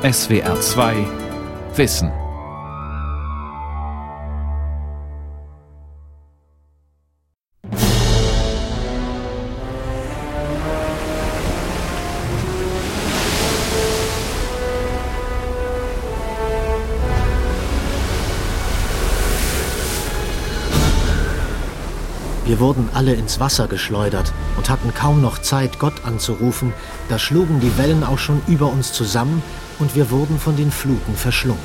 SWR 2 Wissen. Wir wurden alle ins Wasser geschleudert und hatten kaum noch Zeit, Gott anzurufen, da schlugen die Wellen auch schon über uns zusammen und wir wurden von den Fluten verschlungen.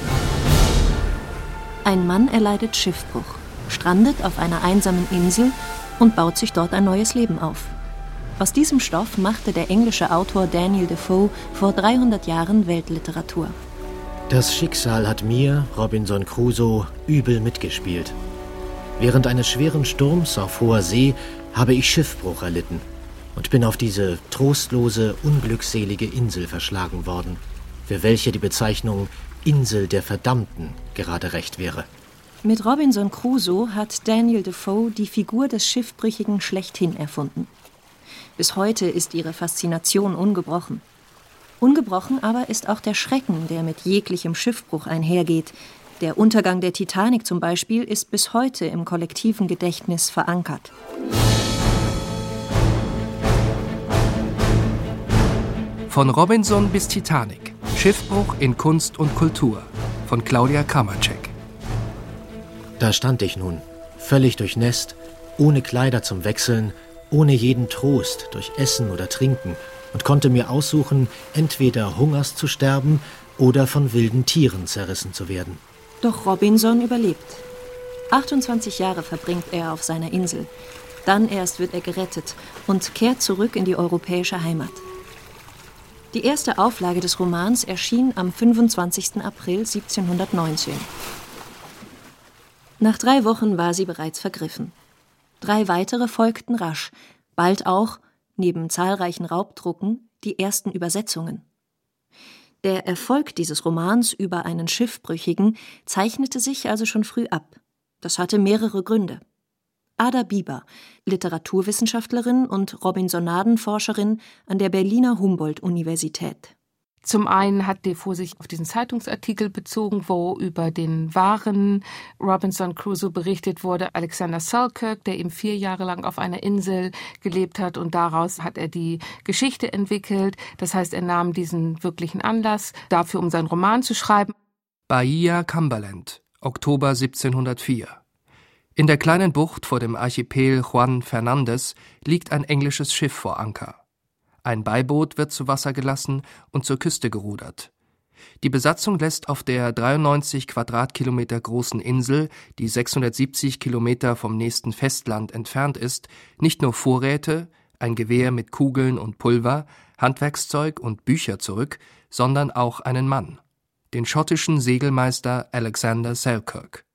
Ein Mann erleidet Schiffbruch, strandet auf einer einsamen Insel und baut sich dort ein neues Leben auf. Aus diesem Stoff machte der englische Autor Daniel Defoe vor 300 Jahren Weltliteratur. Das Schicksal hat mir, Robinson Crusoe, übel mitgespielt. Während eines schweren Sturms auf hoher See habe ich Schiffbruch erlitten und bin auf diese trostlose, unglückselige Insel verschlagen worden, für welche die Bezeichnung Insel der Verdammten gerade recht wäre. Mit Robinson Crusoe hat Daniel Defoe die Figur des Schiffbrüchigen schlechthin erfunden. Bis heute ist ihre Faszination ungebrochen. Ungebrochen aber ist auch der Schrecken, der mit jeglichem Schiffbruch einhergeht, der Untergang der Titanic zum Beispiel ist bis heute im kollektiven Gedächtnis verankert. Von Robinson bis Titanic. Schiffbruch in Kunst und Kultur. Von Claudia Kamacek. Da stand ich nun, völlig durchnässt, ohne Kleider zum Wechseln, ohne jeden Trost durch Essen oder Trinken und konnte mir aussuchen, entweder Hungers zu sterben oder von wilden Tieren zerrissen zu werden. Doch Robinson überlebt. 28 Jahre verbringt er auf seiner Insel. Dann erst wird er gerettet und kehrt zurück in die europäische Heimat. Die erste Auflage des Romans erschien am 25. April 1719. Nach drei Wochen war sie bereits vergriffen. Drei weitere folgten rasch, bald auch, neben zahlreichen Raubdrucken, die ersten Übersetzungen. Der Erfolg dieses Romans über einen Schiffbrüchigen zeichnete sich also schon früh ab. Das hatte mehrere Gründe. Ada Bieber, Literaturwissenschaftlerin und Robinsonadenforscherin an der Berliner Humboldt-Universität. Zum einen hat Defoe sich auf diesen Zeitungsartikel bezogen, wo über den wahren Robinson Crusoe berichtet wurde, Alexander Selkirk, der eben vier Jahre lang auf einer Insel gelebt hat und daraus hat er die Geschichte entwickelt. Das heißt, er nahm diesen wirklichen Anlass dafür, um seinen Roman zu schreiben. Bahia Cumberland, Oktober 1704. In der kleinen Bucht vor dem Archipel Juan Fernandez liegt ein englisches Schiff vor Anker. Ein Beiboot wird zu Wasser gelassen und zur Küste gerudert. Die Besatzung lässt auf der 93 Quadratkilometer großen Insel, die 670 Kilometer vom nächsten Festland entfernt ist, nicht nur Vorräte, ein Gewehr mit Kugeln und Pulver, Handwerkszeug und Bücher zurück, sondern auch einen Mann, den schottischen Segelmeister Alexander Selkirk.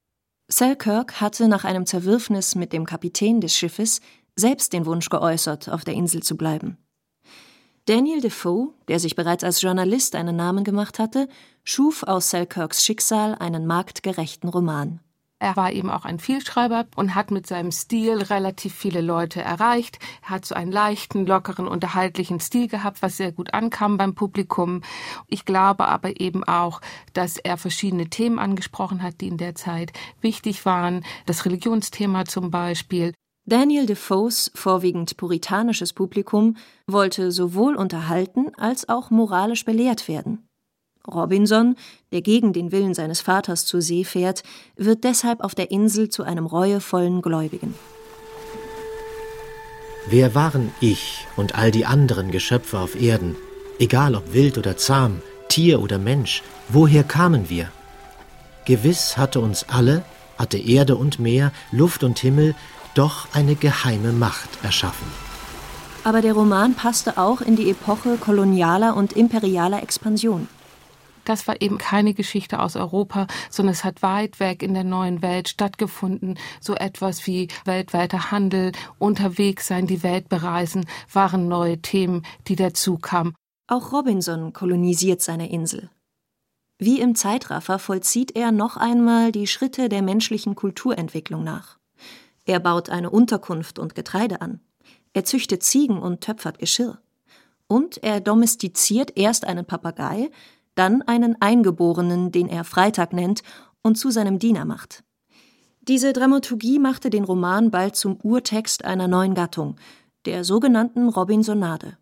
Selkirk hatte nach einem Zerwürfnis mit dem Kapitän des Schiffes selbst den Wunsch geäußert, auf der Insel zu bleiben. Daniel Defoe, der sich bereits als Journalist einen Namen gemacht hatte, schuf aus Selkirks Schicksal einen marktgerechten Roman. Er war eben auch ein Vielschreiber und hat mit seinem Stil relativ viele Leute erreicht. Er hat so einen leichten, lockeren, unterhaltlichen Stil gehabt, was sehr gut ankam beim Publikum. Ich glaube aber eben auch, dass er verschiedene Themen angesprochen hat, die in der Zeit wichtig waren. Das Religionsthema zum Beispiel. Daniel Defoes vorwiegend puritanisches Publikum wollte sowohl unterhalten als auch moralisch belehrt werden. Robinson, der gegen den Willen seines Vaters zur See fährt, wird deshalb auf der Insel zu einem reuevollen Gläubigen. Wer waren ich und all die anderen Geschöpfe auf Erden, egal ob wild oder zahm, Tier oder Mensch, woher kamen wir? Gewiss hatte uns alle, hatte Erde und Meer, Luft und Himmel doch eine geheime Macht erschaffen. Aber der Roman passte auch in die Epoche kolonialer und imperialer Expansion. Das war eben keine Geschichte aus Europa, sondern es hat weit weg in der neuen Welt stattgefunden. So etwas wie weltweiter Handel, unterwegs sein, die Welt bereisen, waren neue Themen, die dazu kamen. Auch Robinson kolonisiert seine Insel. Wie im Zeitraffer vollzieht er noch einmal die Schritte der menschlichen Kulturentwicklung nach. Er baut eine Unterkunft und Getreide an. Er züchtet Ziegen und töpfert Geschirr. Und er domestiziert erst einen Papagei, dann einen Eingeborenen, den er Freitag nennt und zu seinem Diener macht. Diese Dramaturgie machte den Roman bald zum Urtext einer neuen Gattung, der sogenannten Robinsonade.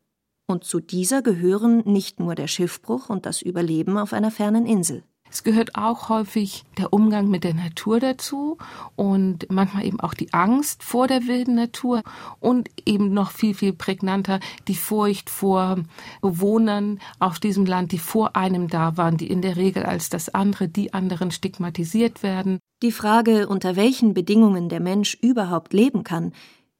Und zu dieser gehören nicht nur der Schiffbruch und das Überleben auf einer fernen Insel. Es gehört auch häufig der Umgang mit der Natur dazu und manchmal eben auch die Angst vor der wilden Natur und eben noch viel, viel prägnanter die Furcht vor Bewohnern auf diesem Land, die vor einem da waren, die in der Regel als das andere, die anderen stigmatisiert werden. Die Frage, unter welchen Bedingungen der Mensch überhaupt leben kann,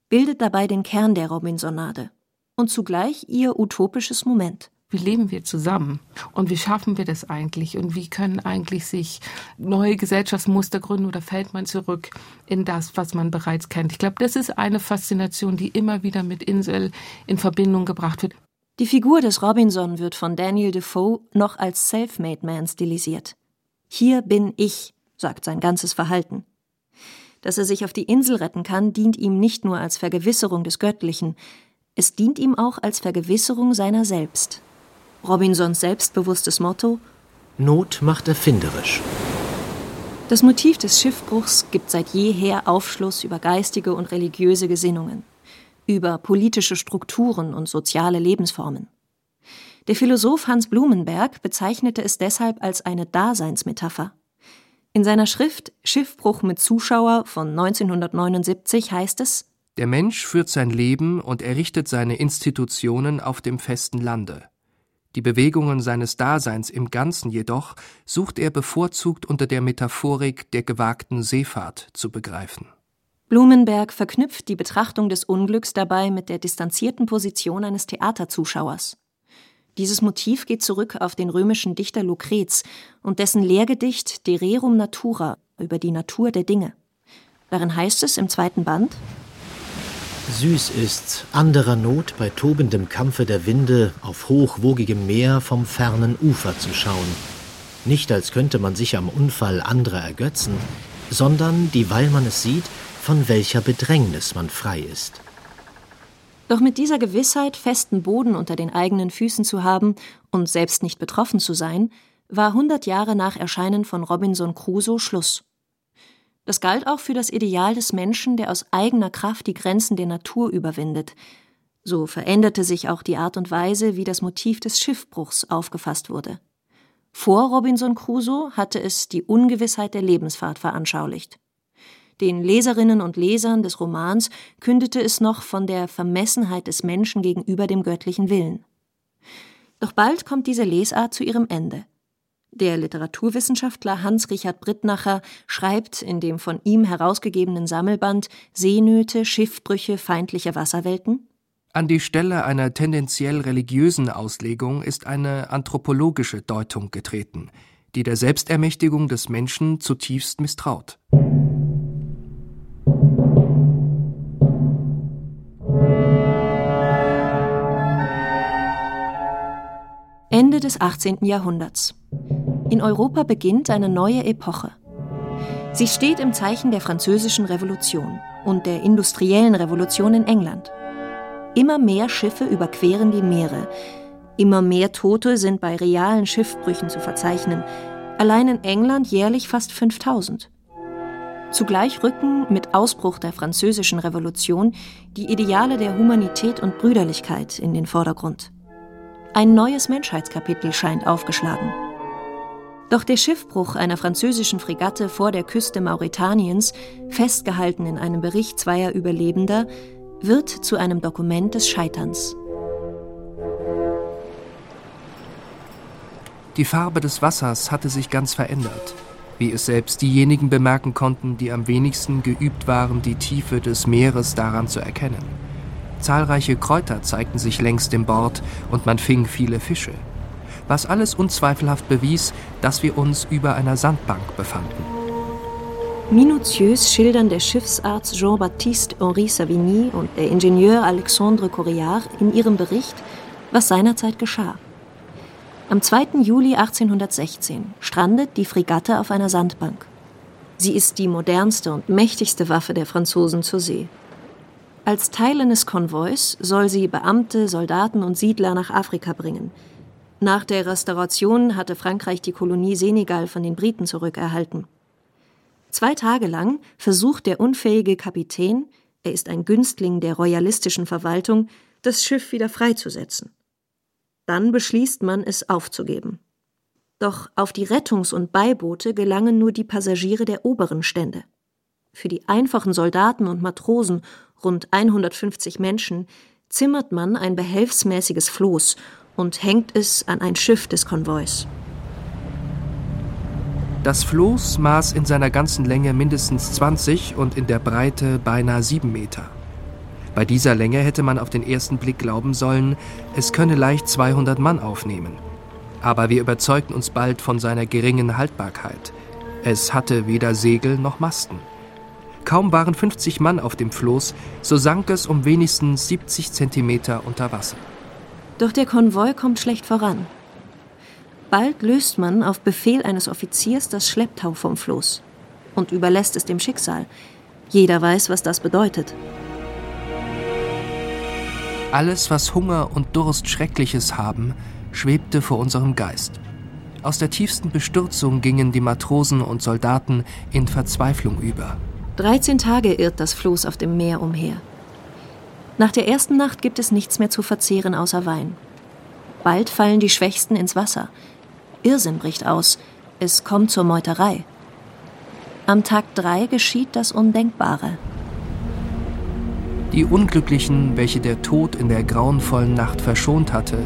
bildet dabei den Kern der Robinsonade und zugleich ihr utopisches Moment wie leben wir zusammen und wie schaffen wir das eigentlich und wie können eigentlich sich neue Gesellschaftsmuster gründen oder fällt man zurück in das, was man bereits kennt. Ich glaube, das ist eine Faszination, die immer wieder mit Insel in Verbindung gebracht wird. Die Figur des Robinson wird von Daniel Defoe noch als Self-Made Man stilisiert. Hier bin ich, sagt sein ganzes Verhalten. Dass er sich auf die Insel retten kann, dient ihm nicht nur als Vergewisserung des Göttlichen, es dient ihm auch als Vergewisserung seiner selbst. Robinsons selbstbewusstes Motto Not macht erfinderisch. Das Motiv des Schiffbruchs gibt seit jeher Aufschluss über geistige und religiöse Gesinnungen, über politische Strukturen und soziale Lebensformen. Der Philosoph Hans Blumenberg bezeichnete es deshalb als eine Daseinsmetapher. In seiner Schrift Schiffbruch mit Zuschauer von 1979 heißt es Der Mensch führt sein Leben und errichtet seine Institutionen auf dem festen Lande. Die Bewegungen seines Daseins im Ganzen jedoch sucht er bevorzugt unter der Metaphorik der gewagten Seefahrt zu begreifen. Blumenberg verknüpft die Betrachtung des Unglücks dabei mit der distanzierten Position eines Theaterzuschauers. Dieses Motiv geht zurück auf den römischen Dichter Lucrez und dessen Lehrgedicht De Rerum Natura über die Natur der Dinge. Darin heißt es im zweiten Band Süß ist's, anderer Not bei tobendem Kampfe der Winde auf hochwogigem Meer vom fernen Ufer zu schauen. Nicht als könnte man sich am Unfall anderer ergötzen, sondern, dieweil man es sieht, von welcher Bedrängnis man frei ist. Doch mit dieser Gewissheit, festen Boden unter den eigenen Füßen zu haben und selbst nicht betroffen zu sein, war hundert Jahre nach Erscheinen von Robinson Crusoe Schluss. Das galt auch für das Ideal des Menschen, der aus eigener Kraft die Grenzen der Natur überwindet. So veränderte sich auch die Art und Weise, wie das Motiv des Schiffbruchs aufgefasst wurde. Vor Robinson Crusoe hatte es die Ungewissheit der Lebensfahrt veranschaulicht. Den Leserinnen und Lesern des Romans kündete es noch von der Vermessenheit des Menschen gegenüber dem göttlichen Willen. Doch bald kommt diese Lesart zu ihrem Ende. Der Literaturwissenschaftler Hans-Richard Brittnacher schreibt in dem von ihm herausgegebenen Sammelband Seenöte, Schiffbrüche feindlicher Wasserwelten An die Stelle einer tendenziell religiösen Auslegung ist eine anthropologische Deutung getreten, die der Selbstermächtigung des Menschen zutiefst misstraut. Ende des 18. Jahrhunderts. In Europa beginnt eine neue Epoche. Sie steht im Zeichen der Französischen Revolution und der industriellen Revolution in England. Immer mehr Schiffe überqueren die Meere. Immer mehr Tote sind bei realen Schiffbrüchen zu verzeichnen. Allein in England jährlich fast 5000. Zugleich rücken mit Ausbruch der Französischen Revolution die Ideale der Humanität und Brüderlichkeit in den Vordergrund. Ein neues Menschheitskapitel scheint aufgeschlagen. Doch der Schiffbruch einer französischen Fregatte vor der Küste Mauretaniens, festgehalten in einem Bericht zweier Überlebender, wird zu einem Dokument des Scheiterns. Die Farbe des Wassers hatte sich ganz verändert, wie es selbst diejenigen bemerken konnten, die am wenigsten geübt waren, die Tiefe des Meeres daran zu erkennen. Zahlreiche Kräuter zeigten sich längs dem Bord und man fing viele Fische was alles unzweifelhaft bewies, dass wir uns über einer Sandbank befanden. Minutiös schildern der Schiffsarzt Jean-Baptiste Henri Savigny und der Ingenieur Alexandre Corillard in ihrem Bericht, was seinerzeit geschah. Am 2. Juli 1816 strandet die Fregatte auf einer Sandbank. Sie ist die modernste und mächtigste Waffe der Franzosen zur See. Als Teil eines Konvois soll sie Beamte, Soldaten und Siedler nach Afrika bringen – Nach der Restauration hatte Frankreich die Kolonie Senegal von den Briten zurückerhalten. Zwei Tage lang versucht der unfähige Kapitän, er ist ein Günstling der royalistischen Verwaltung, das Schiff wieder freizusetzen. Dann beschließt man, es aufzugeben. Doch auf die Rettungs- und Beiboote gelangen nur die Passagiere der oberen Stände. Für die einfachen Soldaten und Matrosen, rund 150 Menschen, zimmert man ein behelfsmäßiges Floß und hängt es an ein Schiff des Konvois. Das Floß maß in seiner ganzen Länge mindestens 20 und in der Breite beinahe 7 Meter. Bei dieser Länge hätte man auf den ersten Blick glauben sollen, es könne leicht 200 Mann aufnehmen. Aber wir überzeugten uns bald von seiner geringen Haltbarkeit. Es hatte weder Segel noch Masten. Kaum waren 50 Mann auf dem Floß, so sank es um wenigstens 70 Zentimeter unter Wasser. Doch der Konvoi kommt schlecht voran. Bald löst man auf Befehl eines Offiziers das Schlepptau vom Floß und überlässt es dem Schicksal. Jeder weiß, was das bedeutet. Alles, was Hunger und Durst Schreckliches haben, schwebte vor unserem Geist. Aus der tiefsten Bestürzung gingen die Matrosen und Soldaten in Verzweiflung über. 13 Tage irrt das Floß auf dem Meer umher. Nach der ersten Nacht gibt es nichts mehr zu verzehren außer Wein. Bald fallen die Schwächsten ins Wasser. Irrsinn bricht aus. Es kommt zur Meuterei. Am Tag 3 geschieht das Undenkbare. Die Unglücklichen, welche der Tod in der grauenvollen Nacht verschont hatte,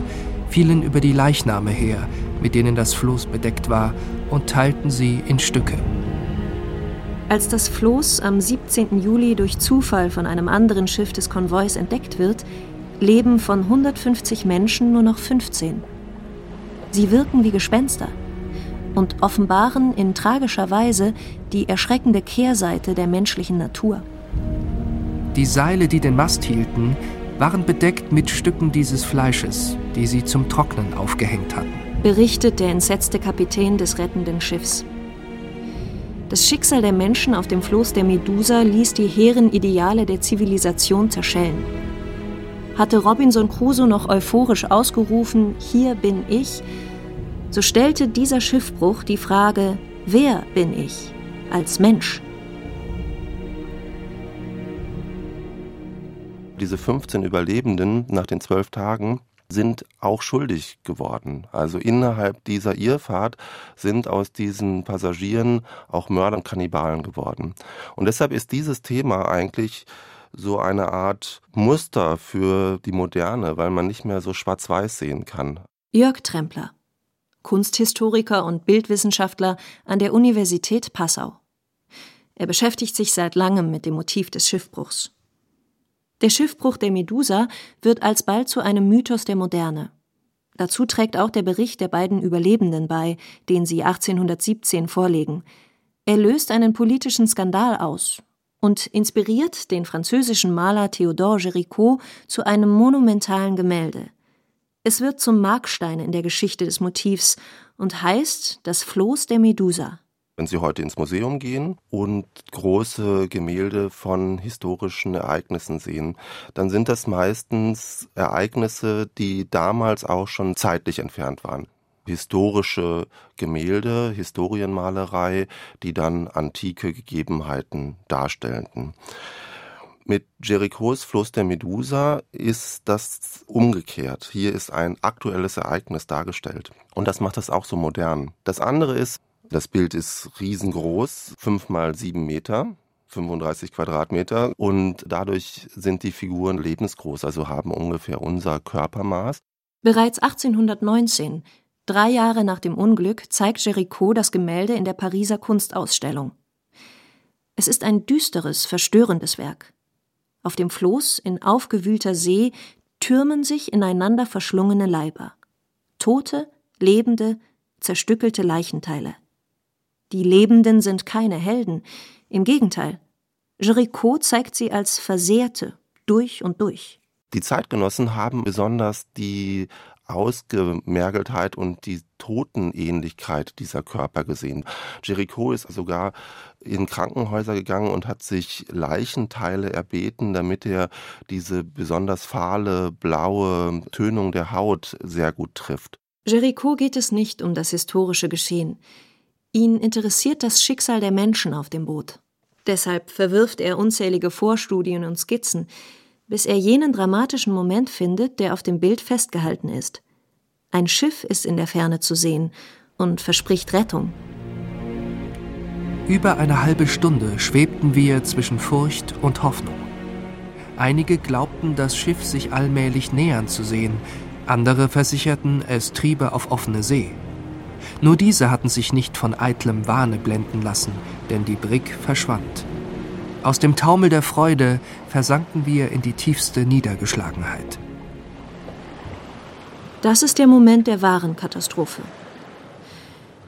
fielen über die Leichname her, mit denen das Floß bedeckt war, und teilten sie in Stücke. Als das Floß am 17. Juli durch Zufall von einem anderen Schiff des Konvois entdeckt wird, leben von 150 Menschen nur noch 15. Sie wirken wie Gespenster und offenbaren in tragischer Weise die erschreckende Kehrseite der menschlichen Natur. Die Seile, die den Mast hielten, waren bedeckt mit Stücken dieses Fleisches, die sie zum Trocknen aufgehängt hatten. Berichtet der entsetzte Kapitän des rettenden Schiffs. Das Schicksal der Menschen auf dem Floß der Medusa ließ die hehren Ideale der Zivilisation zerschellen. Hatte Robinson Crusoe noch euphorisch ausgerufen, hier bin ich, so stellte dieser Schiffbruch die Frage, wer bin ich als Mensch? diese 15 Überlebenden nach den zwölf Tagen sind auch schuldig geworden. Also innerhalb dieser Irrfahrt sind aus diesen Passagieren auch Mörder und Kannibalen geworden. Und deshalb ist dieses Thema eigentlich so eine Art Muster für die Moderne, weil man nicht mehr so schwarz-weiß sehen kann. Jörg Trempler, Kunsthistoriker und Bildwissenschaftler an der Universität Passau. Er beschäftigt sich seit langem mit dem Motiv des Schiffbruchs. Der Schiffbruch der Medusa wird alsbald zu einem Mythos der Moderne. Dazu trägt auch der Bericht der beiden Überlebenden bei, den sie 1817 vorlegen. Er löst einen politischen Skandal aus und inspiriert den französischen Maler Théodore Géricault zu einem monumentalen Gemälde. Es wird zum Markstein in der Geschichte des Motivs und heißt Das Floß der Medusa. Wenn Sie heute ins Museum gehen und große Gemälde von historischen Ereignissen sehen, dann sind das meistens Ereignisse, die damals auch schon zeitlich entfernt waren historische Gemälde, Historienmalerei, die dann antike Gegebenheiten darstellten. Mit Jerichos Fluss der Medusa ist das umgekehrt. Hier ist ein aktuelles Ereignis dargestellt. Und das macht es auch so modern. Das andere ist, das Bild ist riesengroß, fünf mal sieben Meter. 35 Quadratmeter und dadurch sind die Figuren lebensgroß, also haben ungefähr unser Körpermaß. Bereits 1819, drei Jahre nach dem Unglück, zeigt Géricault das Gemälde in der Pariser Kunstausstellung. Es ist ein düsteres, verstörendes Werk. Auf dem Floß in aufgewühlter See türmen sich ineinander verschlungene Leiber. Tote, lebende, zerstückelte Leichenteile. Die Lebenden sind keine Helden. Im Gegenteil. Jericho zeigt sie als Versehrte, durch und durch. Die Zeitgenossen haben besonders die Ausgemergeltheit und die Totenähnlichkeit dieser Körper gesehen. Jericho ist sogar in Krankenhäuser gegangen und hat sich Leichenteile erbeten, damit er diese besonders fahle, blaue Tönung der Haut sehr gut trifft. Jericho geht es nicht um das historische Geschehen. Ihn interessiert das Schicksal der Menschen auf dem Boot. Deshalb verwirft er unzählige Vorstudien und Skizzen, bis er jenen dramatischen Moment findet, der auf dem Bild festgehalten ist. Ein Schiff ist in der Ferne zu sehen und verspricht Rettung. Über eine halbe Stunde schwebten wir zwischen Furcht und Hoffnung. Einige glaubten, das Schiff sich allmählich nähern zu sehen, andere versicherten, es triebe auf offene See. Nur diese hatten sich nicht von eitlem Wahne blenden lassen, denn die Brigg verschwand. Aus dem Taumel der Freude versanken wir in die tiefste Niedergeschlagenheit. Das ist der Moment der wahren Katastrophe.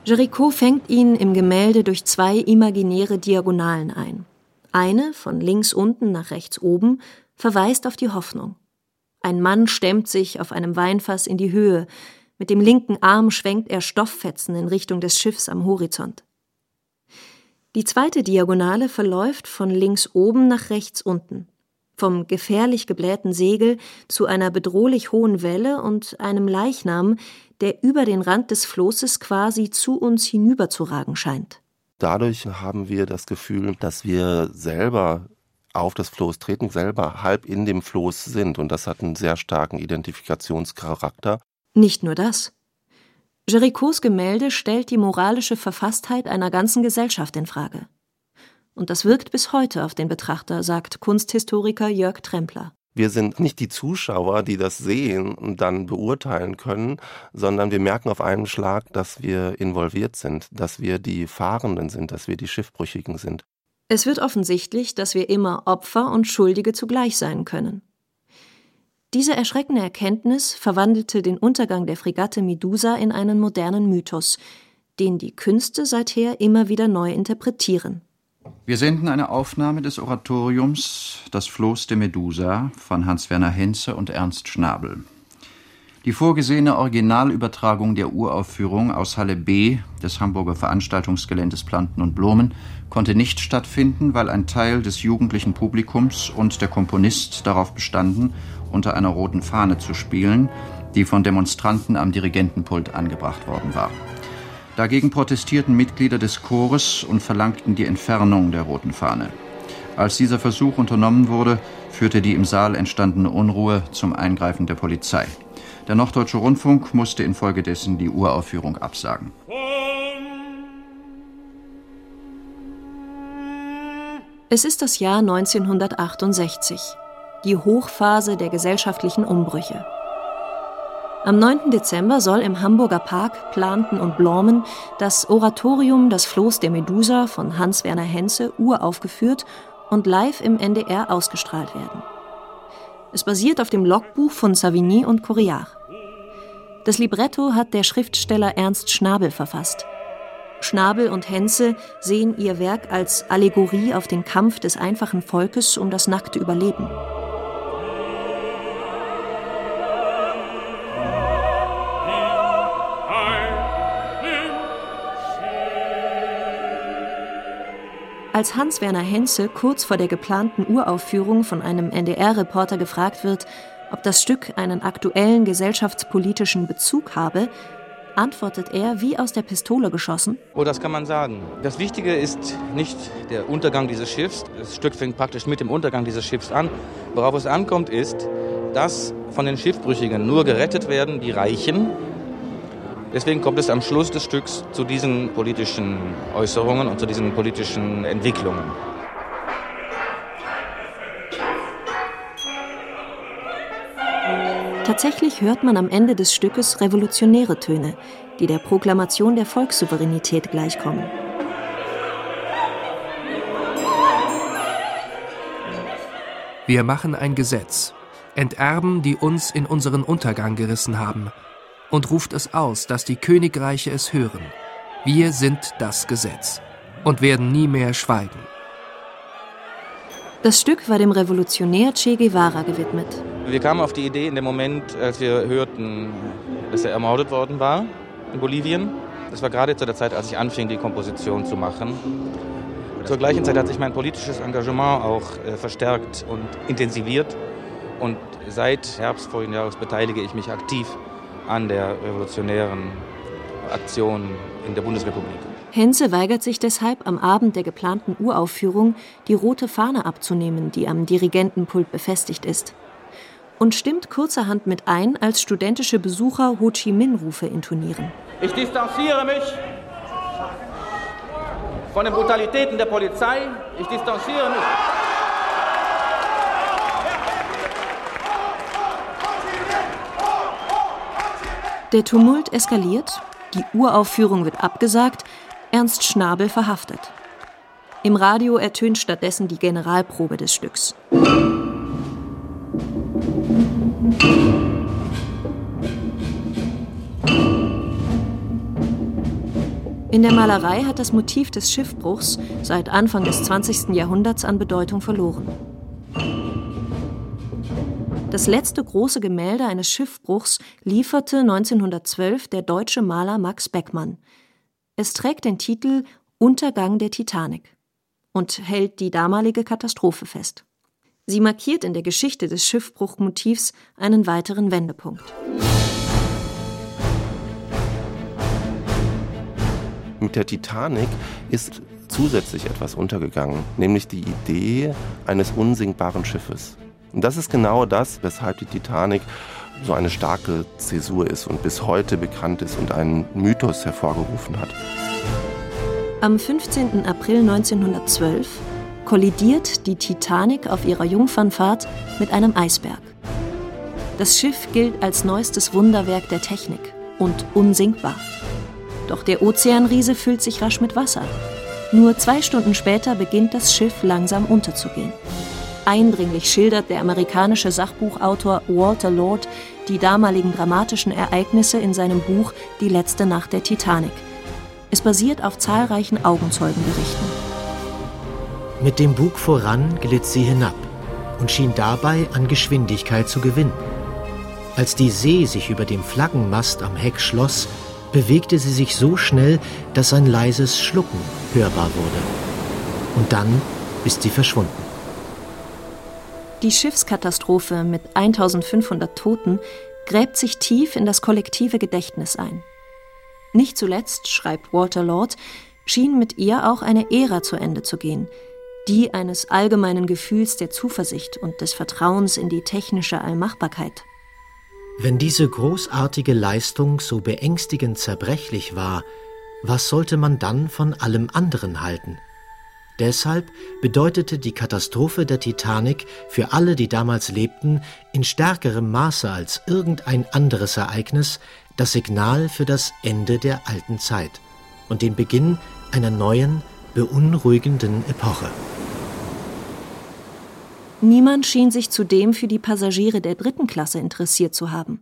Jericho fängt ihn im Gemälde durch zwei imaginäre Diagonalen ein. Eine, von links unten nach rechts oben, verweist auf die Hoffnung. Ein Mann stemmt sich auf einem Weinfass in die Höhe, mit dem linken Arm schwenkt er Stofffetzen in Richtung des Schiffs am Horizont. Die zweite Diagonale verläuft von links oben nach rechts unten, vom gefährlich geblähten Segel zu einer bedrohlich hohen Welle und einem Leichnam, der über den Rand des Flosses quasi zu uns hinüberzuragen scheint. Dadurch haben wir das Gefühl, dass wir selber auf das Floß treten, selber halb in dem Floß sind. Und das hat einen sehr starken Identifikationscharakter. Nicht nur das. Jerichos Gemälde stellt die moralische Verfasstheit einer ganzen Gesellschaft in Frage. Und das wirkt bis heute auf den Betrachter, sagt Kunsthistoriker Jörg Trempler. Wir sind nicht die Zuschauer, die das sehen und dann beurteilen können, sondern wir merken auf einen Schlag, dass wir involviert sind, dass wir die Fahrenden sind, dass wir die Schiffbrüchigen sind. Es wird offensichtlich, dass wir immer Opfer und Schuldige zugleich sein können. Diese erschreckende Erkenntnis verwandelte den Untergang der Fregatte Medusa in einen modernen Mythos, den die Künste seither immer wieder neu interpretieren. Wir senden eine Aufnahme des Oratoriums Das Floß der Medusa von Hans-Werner Henze und Ernst Schnabel. Die vorgesehene Originalübertragung der Uraufführung aus Halle B des Hamburger Veranstaltungsgeländes Planten und Blumen konnte nicht stattfinden, weil ein Teil des jugendlichen Publikums und der Komponist darauf bestanden, unter einer roten Fahne zu spielen, die von Demonstranten am Dirigentenpult angebracht worden war. Dagegen protestierten Mitglieder des Chores und verlangten die Entfernung der roten Fahne. Als dieser Versuch unternommen wurde, führte die im Saal entstandene Unruhe zum Eingreifen der Polizei. Der Norddeutsche Rundfunk musste infolgedessen die Uraufführung absagen. Es ist das Jahr 1968, die Hochphase der gesellschaftlichen Umbrüche. Am 9. Dezember soll im Hamburger Park Planten und Blormen das Oratorium Das Floß der Medusa von Hans-Werner Henze uraufgeführt und live im NDR ausgestrahlt werden. Es basiert auf dem Logbuch von Savigny und Couriard. Das Libretto hat der Schriftsteller Ernst Schnabel verfasst. Schnabel und Henze sehen ihr Werk als Allegorie auf den Kampf des einfachen Volkes um das nackte Überleben. Als Hans-Werner Henze kurz vor der geplanten Uraufführung von einem NDR-Reporter gefragt wird, ob das Stück einen aktuellen gesellschaftspolitischen Bezug habe, antwortet er wie aus der Pistole geschossen. Oh, das kann man sagen. Das Wichtige ist nicht der Untergang dieses Schiffs. Das Stück fängt praktisch mit dem Untergang dieses Schiffs an. Worauf es ankommt, ist, dass von den Schiffbrüchigen nur gerettet werden die Reichen, Deswegen kommt es am Schluss des Stücks zu diesen politischen Äußerungen und zu diesen politischen Entwicklungen. Tatsächlich hört man am Ende des Stückes revolutionäre Töne, die der Proklamation der Volkssouveränität gleichkommen. Wir machen ein Gesetz, enterben, die uns in unseren Untergang gerissen haben, und ruft es aus, dass die Königreiche es hören. Wir sind das Gesetz und werden nie mehr schweigen. Das Stück war dem Revolutionär Che Guevara gewidmet. Wir kamen auf die Idee in dem Moment, als wir hörten, dass er ermordet worden war in Bolivien. Das war gerade zu der Zeit, als ich anfing, die Komposition zu machen. Zur gleichen Zeit hat sich mein politisches Engagement auch äh, verstärkt und intensiviert. Und seit Herbst vorigen Jahres beteilige ich mich aktiv an der revolutionären Aktion in der Bundesrepublik. Henze weigert sich deshalb, am Abend der geplanten Uraufführung die rote Fahne abzunehmen, die am Dirigentenpult befestigt ist. Und stimmt kurzerhand mit ein, als studentische Besucher Ho Chi Minh-Rufe intonieren. Ich distanziere mich von den Brutalitäten der Polizei. Ich distanziere mich. Der Tumult eskaliert, die Uraufführung wird abgesagt, Ernst Schnabel verhaftet. Im Radio ertönt stattdessen die Generalprobe des Stücks. In der Malerei hat das Motiv des Schiffbruchs seit Anfang des 20. Jahrhunderts an Bedeutung verloren. Das letzte große Gemälde eines Schiffbruchs lieferte 1912 der deutsche Maler Max Beckmann. Es trägt den Titel Untergang der Titanic und hält die damalige Katastrophe fest. Sie markiert in der Geschichte des Schiffbruchmotivs einen weiteren Wendepunkt. Mit der Titanic ist zusätzlich etwas untergegangen, nämlich die Idee eines unsinkbaren Schiffes. Und das ist genau das, weshalb die Titanic so eine starke Zäsur ist und bis heute bekannt ist und einen Mythos hervorgerufen hat. Am 15. April 1912 kollidiert die Titanic auf ihrer Jungfernfahrt mit einem Eisberg. Das Schiff gilt als neuestes Wunderwerk der Technik und unsinkbar. Doch der Ozeanriese füllt sich rasch mit Wasser. Nur zwei Stunden später beginnt das Schiff langsam unterzugehen. Eindringlich schildert der amerikanische Sachbuchautor Walter Lord die damaligen dramatischen Ereignisse in seinem Buch Die letzte Nacht der Titanic. Es basiert auf zahlreichen Augenzeugenberichten. Mit dem Bug voran glitt sie hinab und schien dabei an Geschwindigkeit zu gewinnen. Als die See sich über dem Flaggenmast am Heck schloss, bewegte sie sich so schnell, dass ein leises Schlucken hörbar wurde. Und dann ist sie verschwunden. Die Schiffskatastrophe mit 1500 Toten gräbt sich tief in das kollektive Gedächtnis ein. Nicht zuletzt, schreibt Walter Lord, schien mit ihr auch eine Ära zu Ende zu gehen, die eines allgemeinen Gefühls der Zuversicht und des Vertrauens in die technische Allmachbarkeit. Wenn diese großartige Leistung so beängstigend zerbrechlich war, was sollte man dann von allem anderen halten? Deshalb bedeutete die Katastrophe der Titanic für alle, die damals lebten, in stärkerem Maße als irgendein anderes Ereignis das Signal für das Ende der alten Zeit und den Beginn einer neuen, beunruhigenden Epoche. Niemand schien sich zudem für die Passagiere der dritten Klasse interessiert zu haben.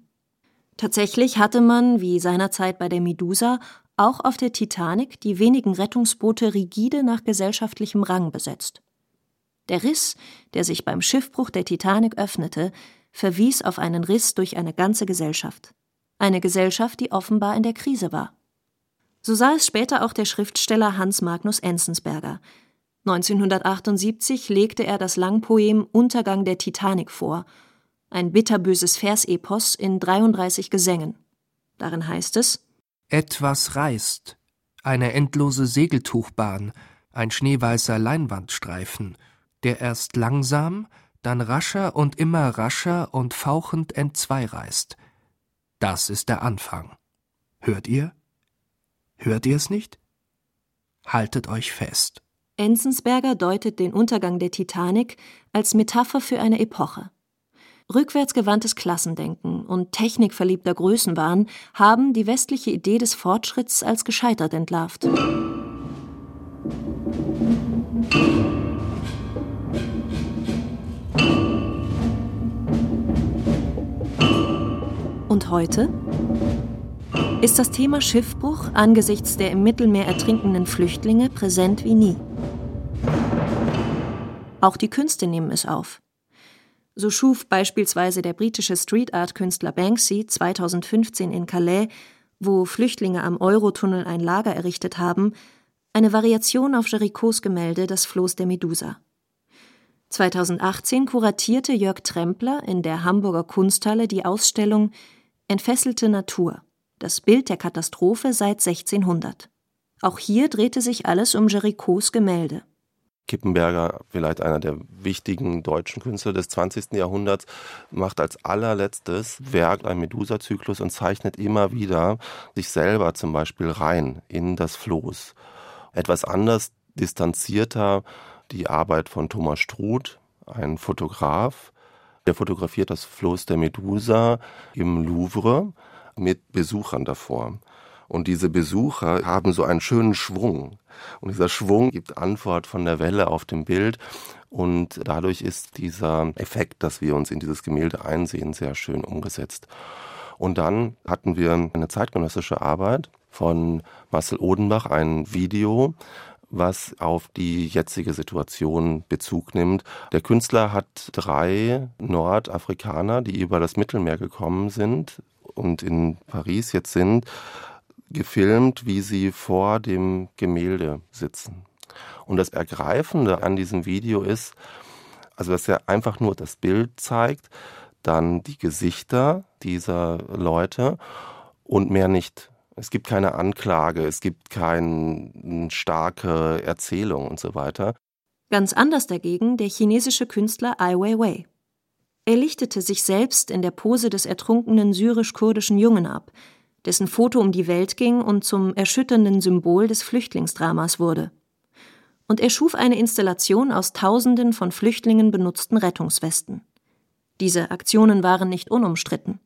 Tatsächlich hatte man, wie seinerzeit bei der Medusa, auch auf der Titanic die wenigen Rettungsboote rigide nach gesellschaftlichem Rang besetzt. Der Riss, der sich beim Schiffbruch der Titanic öffnete, verwies auf einen Riss durch eine ganze Gesellschaft. Eine Gesellschaft, die offenbar in der Krise war. So sah es später auch der Schriftsteller Hans Magnus Enzensberger, 1978 legte er das Langpoem Untergang der Titanic vor, ein bitterböses Versepos in 33 Gesängen. Darin heißt es: Etwas reißt, eine endlose Segeltuchbahn, ein schneeweißer Leinwandstreifen, der erst langsam, dann rascher und immer rascher und fauchend entzweireißt. Das ist der Anfang. Hört ihr? Hört ihr es nicht? Haltet euch fest. Enzensberger deutet den Untergang der Titanic als Metapher für eine Epoche. Rückwärtsgewandtes Klassendenken und technikverliebter Größenwahn haben die westliche Idee des Fortschritts als gescheitert entlarvt. Und heute? Ist das Thema Schiffbruch angesichts der im Mittelmeer ertrinkenden Flüchtlinge präsent wie nie? Auch die Künste nehmen es auf. So schuf beispielsweise der britische Street Art Künstler Banksy 2015 in Calais, wo Flüchtlinge am Eurotunnel ein Lager errichtet haben, eine Variation auf Géricaults Gemälde Das Floß der Medusa. 2018 kuratierte Jörg Trempler in der Hamburger Kunsthalle die Ausstellung Entfesselte Natur. Das Bild der Katastrophe seit 1600. Auch hier drehte sich alles um Géricaults Gemälde. Kippenberger, vielleicht einer der wichtigen deutschen Künstler des 20. Jahrhunderts, macht als allerletztes Werk einen Medusa-Zyklus und zeichnet immer wieder sich selber zum Beispiel rein in das Floß. Etwas anders distanzierter die Arbeit von Thomas Struth, ein Fotograf, der fotografiert das Floß der Medusa im Louvre mit Besuchern davor. Und diese Besucher haben so einen schönen Schwung. Und dieser Schwung gibt Antwort von der Welle auf dem Bild. Und dadurch ist dieser Effekt, dass wir uns in dieses Gemälde einsehen, sehr schön umgesetzt. Und dann hatten wir eine zeitgenössische Arbeit von Marcel Odenbach, ein Video, was auf die jetzige Situation Bezug nimmt. Der Künstler hat drei Nordafrikaner, die über das Mittelmeer gekommen sind und in Paris jetzt sind, gefilmt, wie sie vor dem Gemälde sitzen. Und das Ergreifende an diesem Video ist, also dass er einfach nur das Bild zeigt, dann die Gesichter dieser Leute und mehr nicht. Es gibt keine Anklage, es gibt keine starke Erzählung und so weiter. Ganz anders dagegen der chinesische Künstler Ai Weiwei. Er lichtete sich selbst in der Pose des ertrunkenen syrisch-kurdischen Jungen ab, dessen Foto um die Welt ging und zum erschütternden Symbol des Flüchtlingsdramas wurde. Und er schuf eine Installation aus Tausenden von Flüchtlingen benutzten Rettungswesten. Diese Aktionen waren nicht unumstritten.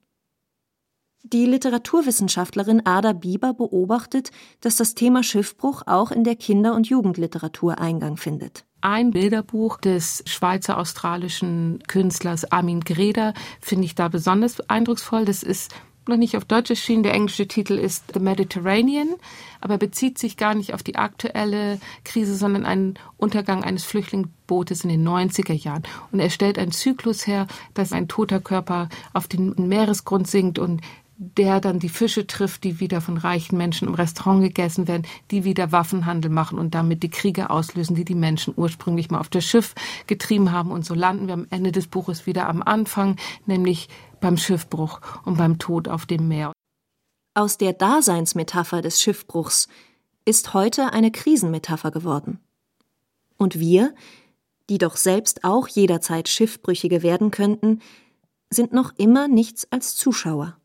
Die Literaturwissenschaftlerin Ada Bieber beobachtet, dass das Thema Schiffbruch auch in der Kinder- und Jugendliteratur Eingang findet. Ein Bilderbuch des schweizer-australischen Künstlers Armin Greder finde ich da besonders eindrucksvoll. Das ist noch nicht auf Deutsch erschienen. Der englische Titel ist The Mediterranean, aber bezieht sich gar nicht auf die aktuelle Krise, sondern einen Untergang eines Flüchtlingsbootes in den 90er Jahren. Und er stellt einen Zyklus her, dass ein toter Körper auf den Meeresgrund sinkt und der dann die Fische trifft, die wieder von reichen Menschen im Restaurant gegessen werden, die wieder Waffenhandel machen und damit die Kriege auslösen, die die Menschen ursprünglich mal auf das Schiff getrieben haben. Und so landen wir am Ende des Buches wieder am Anfang, nämlich beim Schiffbruch und beim Tod auf dem Meer. Aus der Daseinsmetapher des Schiffbruchs ist heute eine Krisenmetapher geworden. Und wir, die doch selbst auch jederzeit Schiffbrüchige werden könnten, sind noch immer nichts als Zuschauer.